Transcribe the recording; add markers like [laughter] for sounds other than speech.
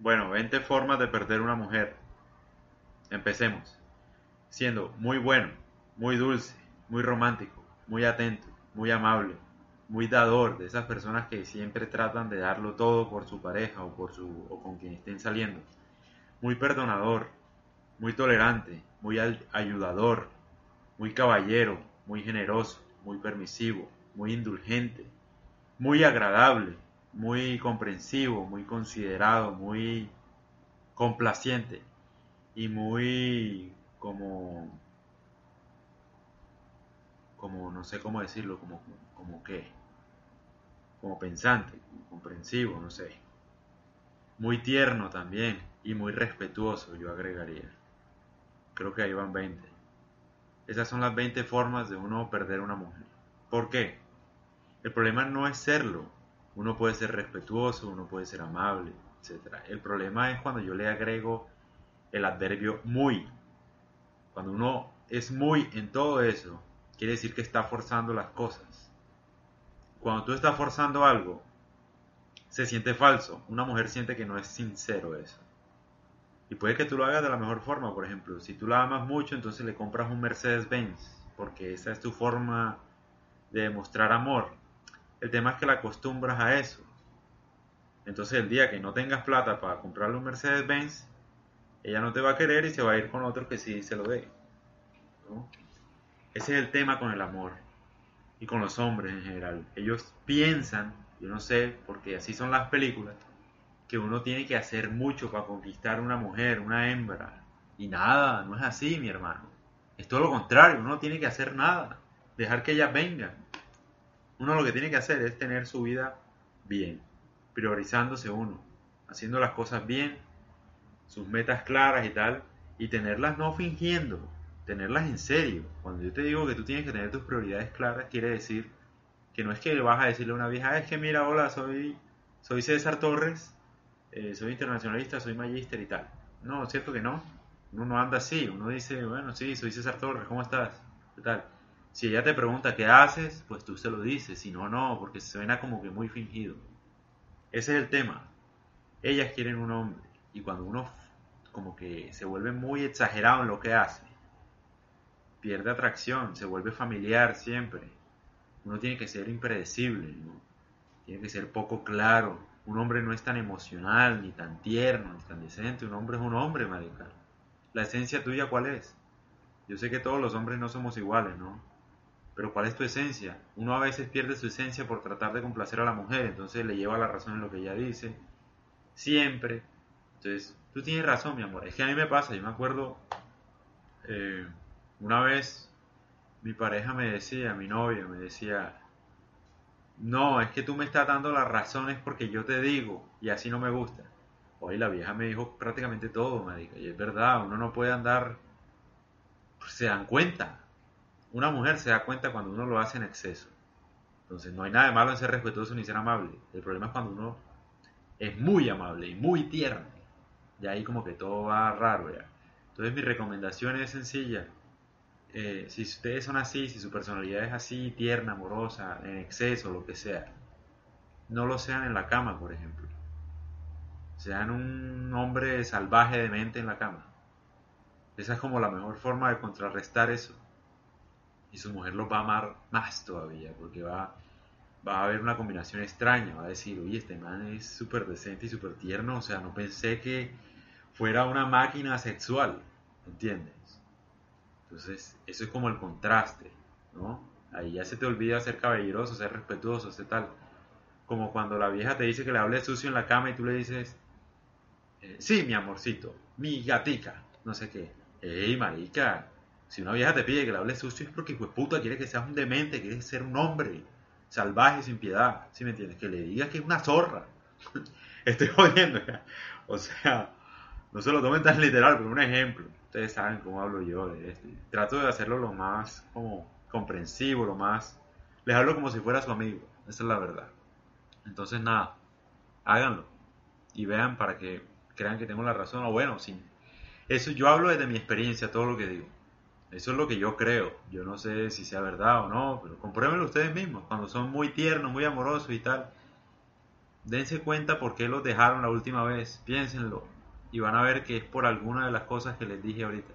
Bueno, 20 formas de perder una mujer. Empecemos. Siendo muy bueno, muy dulce, muy romántico, muy atento, muy amable, muy dador, de esas personas que siempre tratan de darlo todo por su pareja o por su o con quien estén saliendo. Muy perdonador, muy tolerante, muy ayudador, muy caballero, muy generoso, muy permisivo, muy indulgente, muy agradable, muy comprensivo, muy considerado, muy complaciente y muy como como no sé cómo decirlo, como como qué, como pensante, comprensivo, no sé. Muy tierno también y muy respetuoso, yo agregaría. Creo que ahí van 20. Esas son las 20 formas de uno perder una mujer. ¿Por qué? El problema no es serlo, uno puede ser respetuoso, uno puede ser amable, etc. El problema es cuando yo le agrego el adverbio muy. Cuando uno es muy en todo eso, quiere decir que está forzando las cosas. Cuando tú estás forzando algo, se siente falso. Una mujer siente que no es sincero eso. Y puede que tú lo hagas de la mejor forma, por ejemplo. Si tú la amas mucho, entonces le compras un Mercedes-Benz, porque esa es tu forma de demostrar amor. El tema es que la acostumbras a eso. Entonces el día que no tengas plata para comprarle un Mercedes-Benz, ella no te va a querer y se va a ir con otro que sí se lo dé. Ese es el tema con el amor y con los hombres en general. Ellos piensan, yo no sé, porque así son las películas, que uno tiene que hacer mucho para conquistar una mujer, una hembra. Y nada, no es así, mi hermano. Es todo lo contrario, uno no tiene que hacer nada. Dejar que ellas vengan uno lo que tiene que hacer es tener su vida bien, priorizándose uno, haciendo las cosas bien, sus metas claras y tal, y tenerlas no fingiendo, tenerlas en serio. Cuando yo te digo que tú tienes que tener tus prioridades claras, quiere decir que no es que vas a decirle a una vieja, es que mira, hola, soy, soy César Torres, eh, soy internacionalista, soy magíster y tal. No, cierto que no. Uno no anda así, uno dice, bueno, sí, soy César Torres, ¿cómo estás? ¿Qué tal? Si ella te pregunta qué haces, pues tú se lo dices, si no, no, porque suena como que muy fingido. Ese es el tema. Ellas quieren un hombre y cuando uno como que se vuelve muy exagerado en lo que hace, pierde atracción, se vuelve familiar siempre. Uno tiene que ser impredecible, tiene que ser poco claro. Un hombre no es tan emocional, ni tan tierno, ni tan decente. Un hombre es un hombre, marica. La esencia tuya, ¿cuál es? Yo sé que todos los hombres no somos iguales, ¿no? Pero ¿cuál es tu esencia? Uno a veces pierde su esencia por tratar de complacer a la mujer, entonces le lleva la razón en lo que ella dice. Siempre. Entonces, tú tienes razón, mi amor. Es que a mí me pasa, yo me acuerdo, eh, una vez mi pareja me decía, mi novia me decía, no, es que tú me estás dando las razones porque yo te digo y así no me gusta. Hoy la vieja me dijo prácticamente todo, dijo, y es verdad, uno no puede andar, pues, se dan cuenta, una mujer se da cuenta cuando uno lo hace en exceso. Entonces no hay nada de malo en ser respetuoso ni ser amable. El problema es cuando uno es muy amable y muy tierno. Y ahí como que todo va raro ya. Entonces mi recomendación es sencilla. Eh, si ustedes son así, si su personalidad es así, tierna, amorosa, en exceso, lo que sea, no lo sean en la cama, por ejemplo. Sean un hombre salvaje de mente en la cama. Esa es como la mejor forma de contrarrestar eso y su mujer los va a amar más todavía, porque va, va a haber una combinación extraña, va a decir, oye, este man es súper decente y súper tierno, o sea, no pensé que fuera una máquina sexual, ¿entiendes? Entonces, eso es como el contraste, ¿no? Ahí ya se te olvida ser caballeroso, ser respetuoso, ser tal. Como cuando la vieja te dice que le hable sucio en la cama y tú le dices, eh, sí, mi amorcito, mi gatica, no sé qué. Ey, marica, si una vieja te pide que le hables sucio es porque, pues puta, quiere que seas un demente, quiere ser un hombre salvaje, sin piedad. ¿Sí me entiendes? Que le digas que es una zorra. [laughs] Estoy jodiendo. O sea, no se lo tomen tan literal, pero un ejemplo. Ustedes saben cómo hablo yo de esto. Trato de hacerlo lo más como comprensivo, lo más... Les hablo como si fuera su amigo. Esa es la verdad. Entonces, nada, háganlo. Y vean para que crean que tengo la razón. O bueno, sí. Eso yo hablo desde mi experiencia, todo lo que digo. Eso es lo que yo creo. Yo no sé si sea verdad o no, pero compruébenlo ustedes mismos. Cuando son muy tiernos, muy amorosos y tal, dense cuenta por qué los dejaron la última vez, piénsenlo y van a ver que es por alguna de las cosas que les dije ahorita.